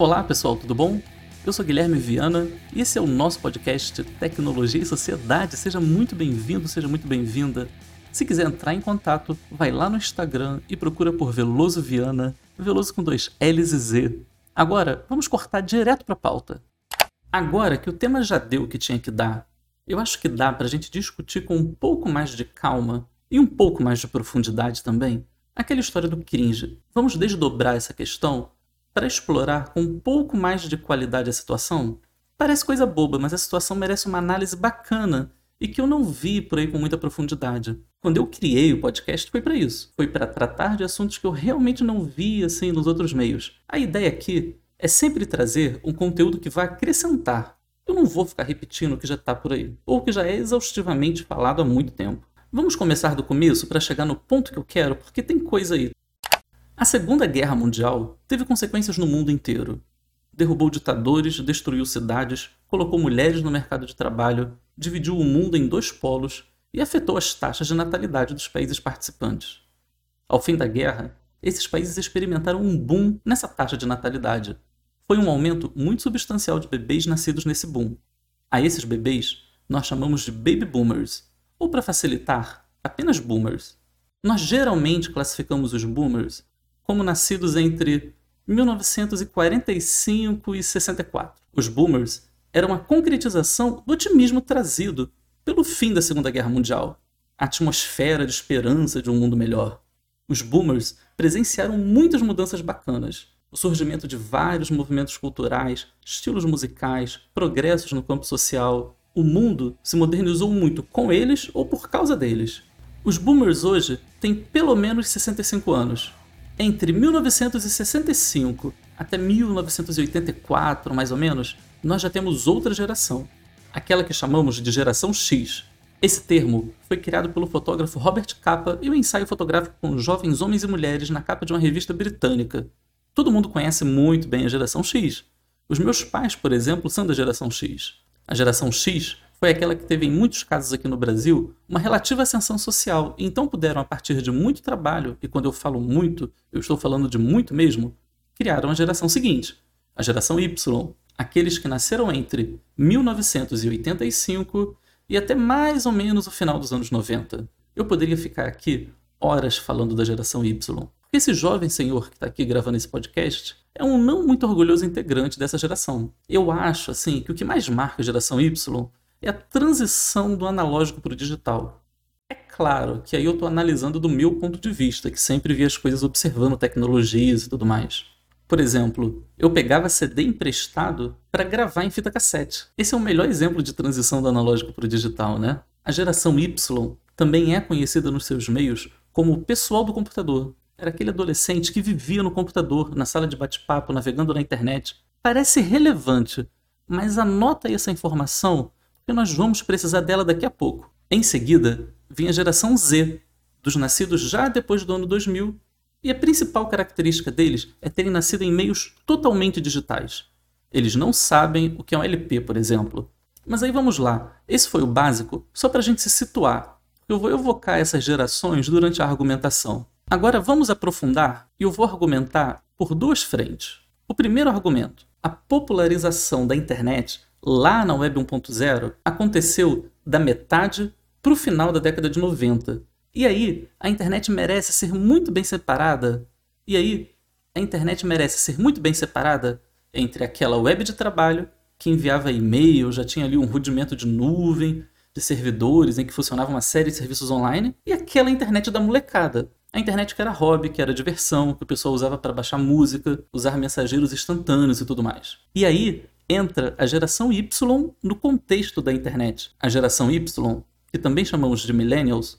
Olá pessoal, tudo bom? Eu sou Guilherme Viana e esse é o nosso podcast Tecnologia e Sociedade. Seja muito bem-vindo, seja muito bem-vinda. Se quiser entrar em contato, vai lá no Instagram e procura por Veloso Viana, Veloso com dois L's e Z. Agora, vamos cortar direto para a pauta. Agora que o tema já deu o que tinha que dar, eu acho que dá para a gente discutir com um pouco mais de calma e um pouco mais de profundidade também aquela história do cringe. Vamos desdobrar essa questão para explorar com um pouco mais de qualidade a situação? Parece coisa boba, mas a situação merece uma análise bacana e que eu não vi por aí com muita profundidade. Quando eu criei o podcast foi para isso, foi para tratar de assuntos que eu realmente não vi assim nos outros meios. A ideia aqui é sempre trazer um conteúdo que vai acrescentar. Eu não vou ficar repetindo o que já está por aí, ou que já é exaustivamente falado há muito tempo. Vamos começar do começo para chegar no ponto que eu quero, porque tem coisa aí. A Segunda Guerra Mundial teve consequências no mundo inteiro. Derrubou ditadores, destruiu cidades, colocou mulheres no mercado de trabalho, dividiu o mundo em dois polos e afetou as taxas de natalidade dos países participantes. Ao fim da guerra, esses países experimentaram um boom nessa taxa de natalidade. Foi um aumento muito substancial de bebês nascidos nesse boom. A esses bebês nós chamamos de baby boomers, ou para facilitar, apenas boomers. Nós geralmente classificamos os boomers como nascidos entre 1945 e 64. Os boomers eram a concretização do otimismo trazido pelo fim da Segunda Guerra Mundial, a atmosfera de esperança de um mundo melhor. Os boomers presenciaram muitas mudanças bacanas, o surgimento de vários movimentos culturais, estilos musicais, progressos no campo social. O mundo se modernizou muito com eles ou por causa deles. Os boomers hoje têm pelo menos 65 anos, entre 1965 até 1984, mais ou menos, nós já temos outra geração, aquela que chamamos de geração X. Esse termo foi criado pelo fotógrafo Robert Capa e o um ensaio fotográfico com jovens homens e mulheres na capa de uma revista britânica. Todo mundo conhece muito bem a geração X. Os meus pais, por exemplo, são da geração X. A geração X foi aquela que teve, em muitos casos aqui no Brasil, uma relativa ascensão social, e então puderam, a partir de muito trabalho, e quando eu falo muito, eu estou falando de muito mesmo, criaram a geração seguinte, a geração Y, aqueles que nasceram entre 1985 e até mais ou menos o final dos anos 90. Eu poderia ficar aqui horas falando da geração Y, porque esse jovem senhor que está aqui gravando esse podcast é um não muito orgulhoso integrante dessa geração. Eu acho, assim, que o que mais marca a geração Y é a transição do analógico para o digital. É claro que aí eu estou analisando do meu ponto de vista, que sempre vi as coisas observando tecnologias e tudo mais. Por exemplo, eu pegava CD emprestado para gravar em fita cassete. Esse é o melhor exemplo de transição do analógico para o digital, né? A geração Y também é conhecida nos seus meios como o pessoal do computador. Era aquele adolescente que vivia no computador, na sala de bate-papo, navegando na internet. Parece relevante, mas anota essa informação porque nós vamos precisar dela daqui a pouco. Em seguida, vem a geração Z, dos nascidos já depois do ano 2000, e a principal característica deles é terem nascido em meios totalmente digitais. Eles não sabem o que é um LP, por exemplo. Mas aí vamos lá, esse foi o básico, só para a gente se situar. Eu vou evocar essas gerações durante a argumentação. Agora vamos aprofundar e eu vou argumentar por duas frentes. O primeiro argumento: a popularização da internet lá na Web 1.0 aconteceu da metade para o final da década de 90. E aí, a internet merece ser muito bem separada. E aí, a internet merece ser muito bem separada entre aquela web de trabalho que enviava e-mail, já tinha ali um rudimento de nuvem, de servidores em que funcionava uma série de serviços online, e aquela internet da molecada. A internet que era hobby, que era diversão, que o pessoal usava para baixar música, usar mensageiros instantâneos e tudo mais. E aí, entra a geração Y no contexto da internet. A geração Y, que também chamamos de millennials,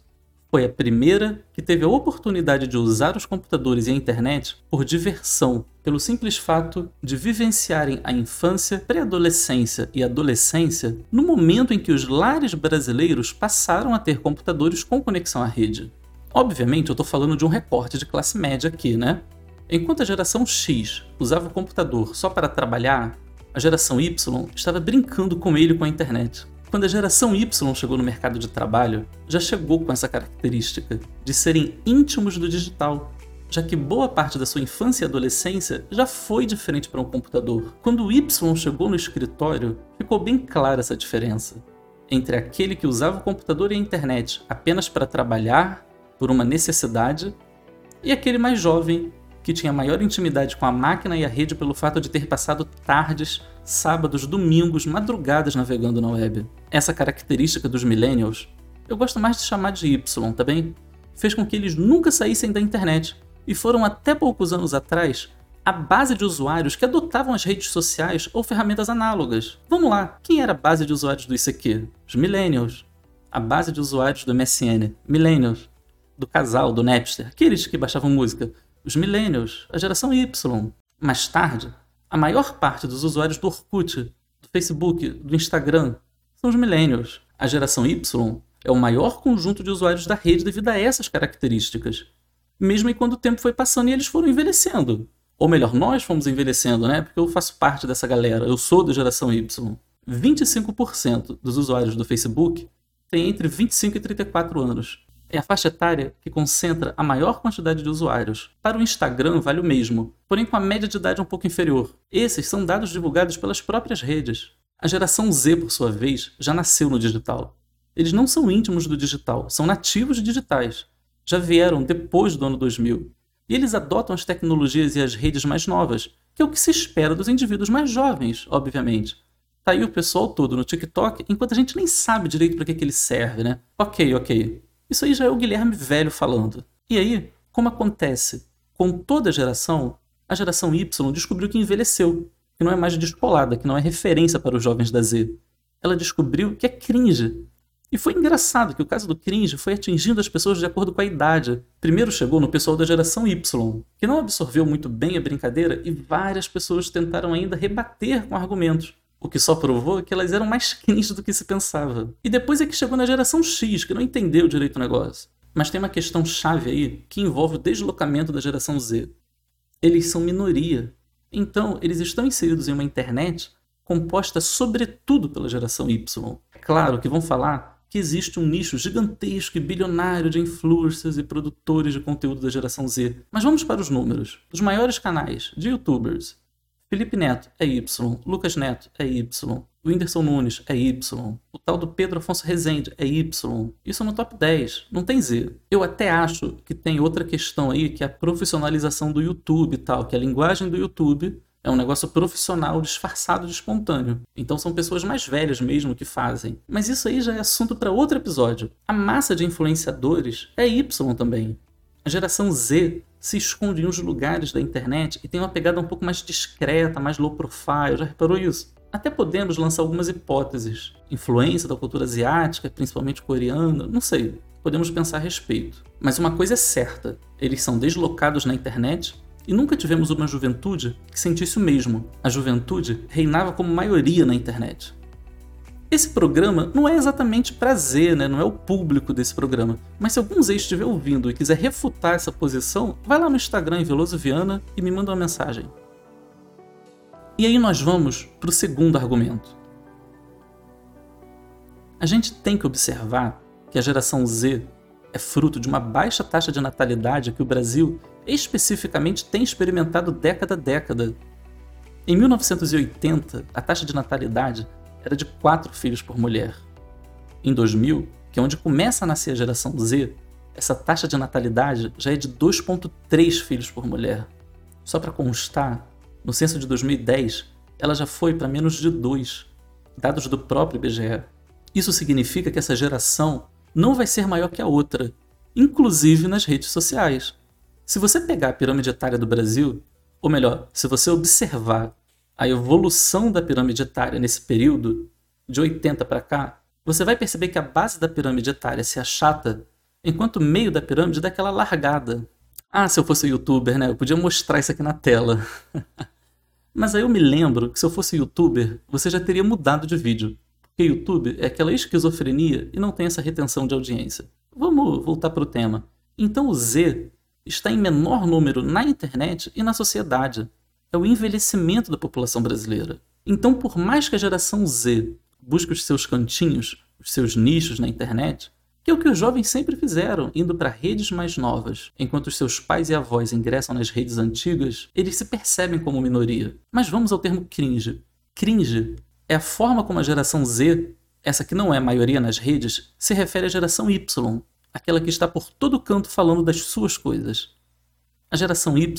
foi a primeira que teve a oportunidade de usar os computadores e a internet por diversão, pelo simples fato de vivenciarem a infância, pré-adolescência e adolescência no momento em que os lares brasileiros passaram a ter computadores com conexão à rede. Obviamente, eu estou falando de um recorte de classe média aqui, né? Enquanto a geração X usava o computador só para trabalhar, a geração Y estava brincando com ele com a internet. Quando a geração Y chegou no mercado de trabalho, já chegou com essa característica de serem íntimos do digital. já que boa parte da sua infância e adolescência já foi diferente para um computador. Quando o Y chegou no escritório, ficou bem clara essa diferença entre aquele que usava o computador e a internet apenas para trabalhar, por uma necessidade, e aquele mais jovem que tinha maior intimidade com a máquina e a rede pelo fato de ter passado tardes, sábados, domingos, madrugadas navegando na web. Essa característica dos millennials, eu gosto mais de chamar de Y, tá bem? Fez com que eles nunca saíssem da internet e foram até poucos anos atrás a base de usuários que adotavam as redes sociais ou ferramentas análogas. Vamos lá, quem era a base de usuários do ICQ? Os millennials. A base de usuários do MSN? Millennials. Do casal, do Napster, aqueles que baixavam música? Os millennials, a geração Y. Mais tarde, a maior parte dos usuários do Orkut, do Facebook, do Instagram são os millennials. A geração Y é o maior conjunto de usuários da rede devido a essas características. Mesmo quando o tempo foi passando e eles foram envelhecendo. Ou melhor, nós fomos envelhecendo, né? Porque eu faço parte dessa galera, eu sou da geração Y. 25% dos usuários do Facebook têm entre 25 e 34 anos. É a faixa etária que concentra a maior quantidade de usuários. Para o Instagram vale o mesmo, porém com a média de idade um pouco inferior. Esses são dados divulgados pelas próprias redes. A geração Z, por sua vez, já nasceu no digital. Eles não são íntimos do digital, são nativos digitais. Já vieram depois do ano 2000 e eles adotam as tecnologias e as redes mais novas, que é o que se espera dos indivíduos mais jovens, obviamente. Tá aí o pessoal todo no TikTok, enquanto a gente nem sabe direito para que, que ele serve, né? Ok, ok. Isso aí já é o Guilherme velho falando. E aí, como acontece com toda geração, a geração Y descobriu que envelheceu, que não é mais descolada, que não é referência para os jovens da Z. Ela descobriu que é cringe, e foi engraçado que o caso do cringe foi atingindo as pessoas de acordo com a idade. Primeiro chegou no pessoal da geração Y, que não absorveu muito bem a brincadeira e várias pessoas tentaram ainda rebater com argumentos, o que só provou que elas eram mais cringe do que se pensava. E depois é que chegou na geração X, que não entendeu direito o negócio. Mas tem uma questão chave aí que envolve o deslocamento da geração Z. Eles são minoria. Então, eles estão inseridos em uma internet composta sobretudo pela geração Y. É claro que vão falar que existe um nicho gigantesco e bilionário de influencers e produtores de conteúdo da geração Z. Mas vamos para os números. Os maiores canais de youtubers. Felipe Neto é Y, Lucas Neto é Y, Whindersson Nunes é Y, o tal do Pedro Afonso Rezende é Y. Isso no top 10, não tem Z. Eu até acho que tem outra questão aí, que é a profissionalização do YouTube e tal, que a linguagem do YouTube é um negócio profissional disfarçado de espontâneo. Então são pessoas mais velhas mesmo que fazem. Mas isso aí já é assunto para outro episódio. A massa de influenciadores é Y também. A geração Z se esconde em uns lugares da internet e tem uma pegada um pouco mais discreta, mais low profile. Já reparou isso? Até podemos lançar algumas hipóteses. Influência da cultura asiática, principalmente coreana, não sei. Podemos pensar a respeito. Mas uma coisa é certa: eles são deslocados na internet e nunca tivemos uma juventude que sentisse o mesmo. A juventude reinava como maioria na internet. Esse programa não é exatamente prazer, né? não é o público desse programa. Mas se algum Z estiver ouvindo e quiser refutar essa posição, vai lá no Instagram em Veloso Viana e me manda uma mensagem. E aí nós vamos para o segundo argumento. A gente tem que observar que a geração Z é fruto de uma baixa taxa de natalidade que o Brasil especificamente tem experimentado década a década. Em 1980, a taxa de natalidade era de 4 filhos por mulher. Em 2000, que é onde começa a nascer a geração Z, essa taxa de natalidade já é de 2,3 filhos por mulher. Só para constar, no censo de 2010, ela já foi para menos de 2, dados do próprio IBGE. Isso significa que essa geração não vai ser maior que a outra, inclusive nas redes sociais. Se você pegar a pirâmide etária do Brasil, ou melhor, se você observar a evolução da pirâmide etária nesse período, de 80 para cá, você vai perceber que a base da pirâmide etária se achata, enquanto o meio da pirâmide dá aquela largada. Ah, se eu fosse youtuber, né? Eu podia mostrar isso aqui na tela. Mas aí eu me lembro que se eu fosse youtuber, você já teria mudado de vídeo. Porque YouTube é aquela esquizofrenia e não tem essa retenção de audiência. Vamos voltar para o tema. Então o Z está em menor número na internet e na sociedade. É o envelhecimento da população brasileira. Então, por mais que a geração Z busque os seus cantinhos, os seus nichos na internet, que é o que os jovens sempre fizeram, indo para redes mais novas. Enquanto os seus pais e avós ingressam nas redes antigas, eles se percebem como minoria. Mas vamos ao termo cringe. Cringe é a forma como a geração Z, essa que não é a maioria nas redes, se refere à geração Y, aquela que está por todo canto falando das suas coisas. A geração Y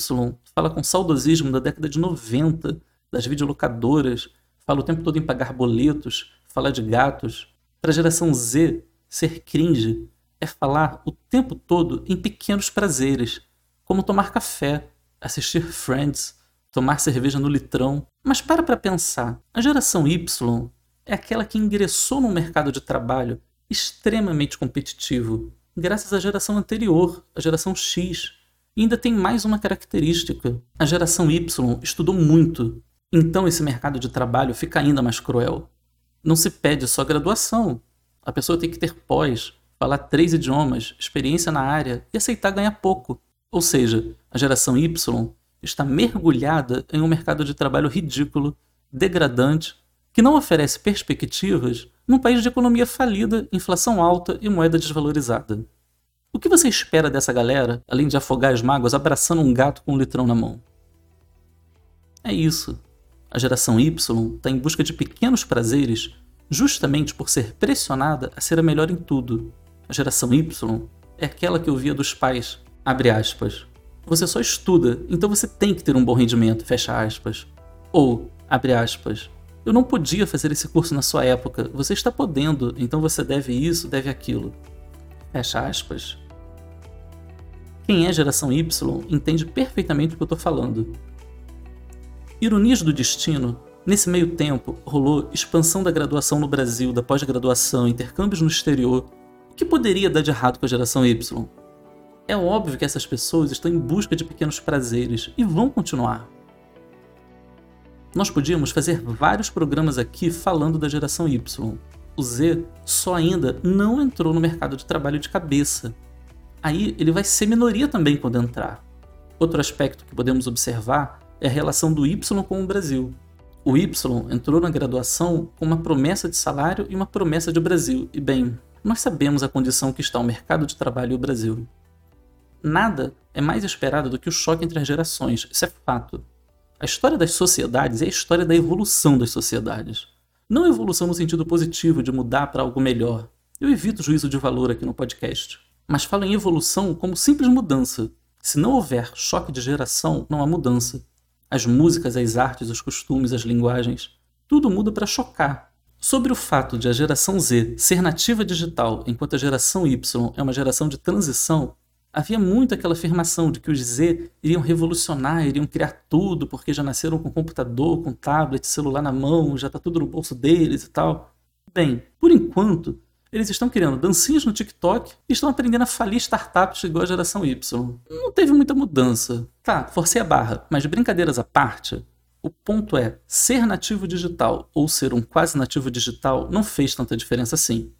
fala com saudosismo da década de 90, das videolocadoras, fala o tempo todo em pagar boletos, fala de gatos. Para a geração Z, ser cringe é falar o tempo todo em pequenos prazeres, como tomar café, assistir Friends, tomar cerveja no litrão. Mas para para pensar, a geração Y é aquela que ingressou no mercado de trabalho extremamente competitivo, graças à geração anterior, a geração X, e ainda tem mais uma característica: a geração Y estudou muito, então esse mercado de trabalho fica ainda mais cruel. Não se pede só graduação, a pessoa tem que ter pós, falar três idiomas, experiência na área e aceitar ganhar pouco. Ou seja, a geração Y está mergulhada em um mercado de trabalho ridículo, degradante, que não oferece perspectivas num país de economia falida, inflação alta e moeda desvalorizada. O que você espera dessa galera, além de afogar as mágoas abraçando um gato com um litrão na mão? É isso. A geração Y está em busca de pequenos prazeres justamente por ser pressionada a ser a melhor em tudo. A geração Y é aquela que ouvia dos pais, abre aspas, você só estuda, então você tem que ter um bom rendimento, fecha aspas. Ou, abre aspas, eu não podia fazer esse curso na sua época, você está podendo, então você deve isso, deve aquilo. Fecha aspas. Quem é geração Y entende perfeitamente o que eu estou falando. Ironias do destino, nesse meio tempo rolou expansão da graduação no Brasil, da pós-graduação, intercâmbios no exterior. O que poderia dar de errado com a geração Y? É óbvio que essas pessoas estão em busca de pequenos prazeres e vão continuar. Nós podíamos fazer vários programas aqui falando da geração Y. O Z só ainda não entrou no mercado de trabalho de cabeça, aí ele vai ser minoria também quando entrar. Outro aspecto que podemos observar é a relação do Y com o Brasil. O Y entrou na graduação com uma promessa de salário e uma promessa de Brasil, e bem, nós sabemos a condição que está o mercado de trabalho e o Brasil. Nada é mais esperado do que o choque entre as gerações, isso é fato. A história das sociedades é a história da evolução das sociedades. Não evolução no sentido positivo de mudar para algo melhor. Eu evito juízo de valor aqui no podcast mas falo em evolução como simples mudança. Se não houver choque de geração, não há mudança. As músicas, as artes, os costumes, as linguagens, tudo muda para chocar. Sobre o fato de a geração Z ser nativa digital, enquanto a geração Y é uma geração de transição, havia muito aquela afirmação de que os Z iriam revolucionar, iriam criar tudo, porque já nasceram com computador, com tablet, celular na mão, já está tudo no bolso deles e tal. Bem, por enquanto, eles estão criando dancinhas no TikTok e estão aprendendo a falir startups igual a geração Y. Não teve muita mudança. Tá, forcei a barra, mas brincadeiras à parte, o ponto é, ser nativo digital ou ser um quase nativo digital não fez tanta diferença assim.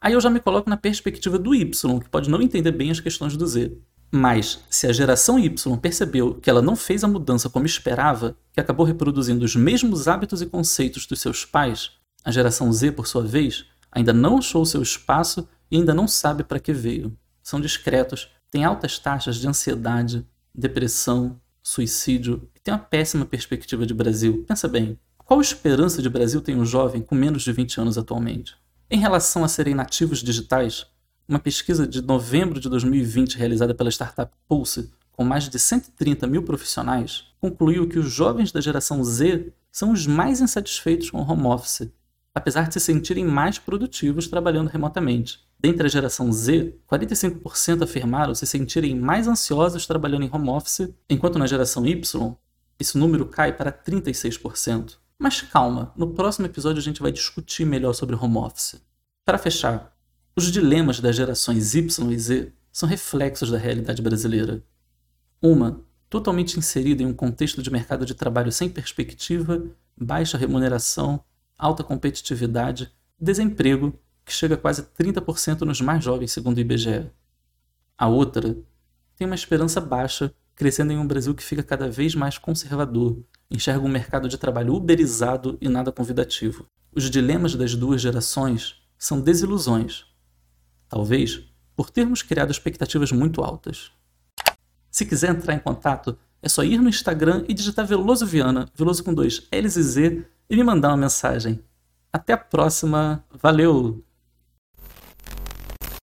Aí eu já me coloco na perspectiva do Y, que pode não entender bem as questões do Z. Mas, se a geração Y percebeu que ela não fez a mudança como esperava, que acabou reproduzindo os mesmos hábitos e conceitos dos seus pais, a geração Z, por sua vez, ainda não achou seu espaço e ainda não sabe para que veio. São discretos, têm altas taxas de ansiedade, depressão, suicídio e têm uma péssima perspectiva de Brasil. Pensa bem, qual esperança de Brasil tem um jovem com menos de 20 anos atualmente? Em relação a serem nativos digitais, uma pesquisa de novembro de 2020 realizada pela startup Pulse, com mais de 130 mil profissionais, concluiu que os jovens da geração Z são os mais insatisfeitos com o home office apesar de se sentirem mais produtivos trabalhando remotamente. Dentre a geração Z, 45% afirmaram se sentirem mais ansiosos trabalhando em home office, enquanto na geração Y, esse número cai para 36%. Mas calma, no próximo episódio a gente vai discutir melhor sobre home office. Para fechar, os dilemas das gerações Y e Z são reflexos da realidade brasileira. Uma, totalmente inserida em um contexto de mercado de trabalho sem perspectiva, baixa remuneração alta competitividade, desemprego, que chega a quase 30% nos mais jovens, segundo o IBGE. A outra tem uma esperança baixa, crescendo em um Brasil que fica cada vez mais conservador, enxerga um mercado de trabalho uberizado e nada convidativo. Os dilemas das duas gerações são desilusões. Talvez por termos criado expectativas muito altas. Se quiser entrar em contato, é só ir no Instagram e digitar Veloso Viana, Veloso com dois L's e Z, e me mandar uma mensagem. Até a próxima. Valeu!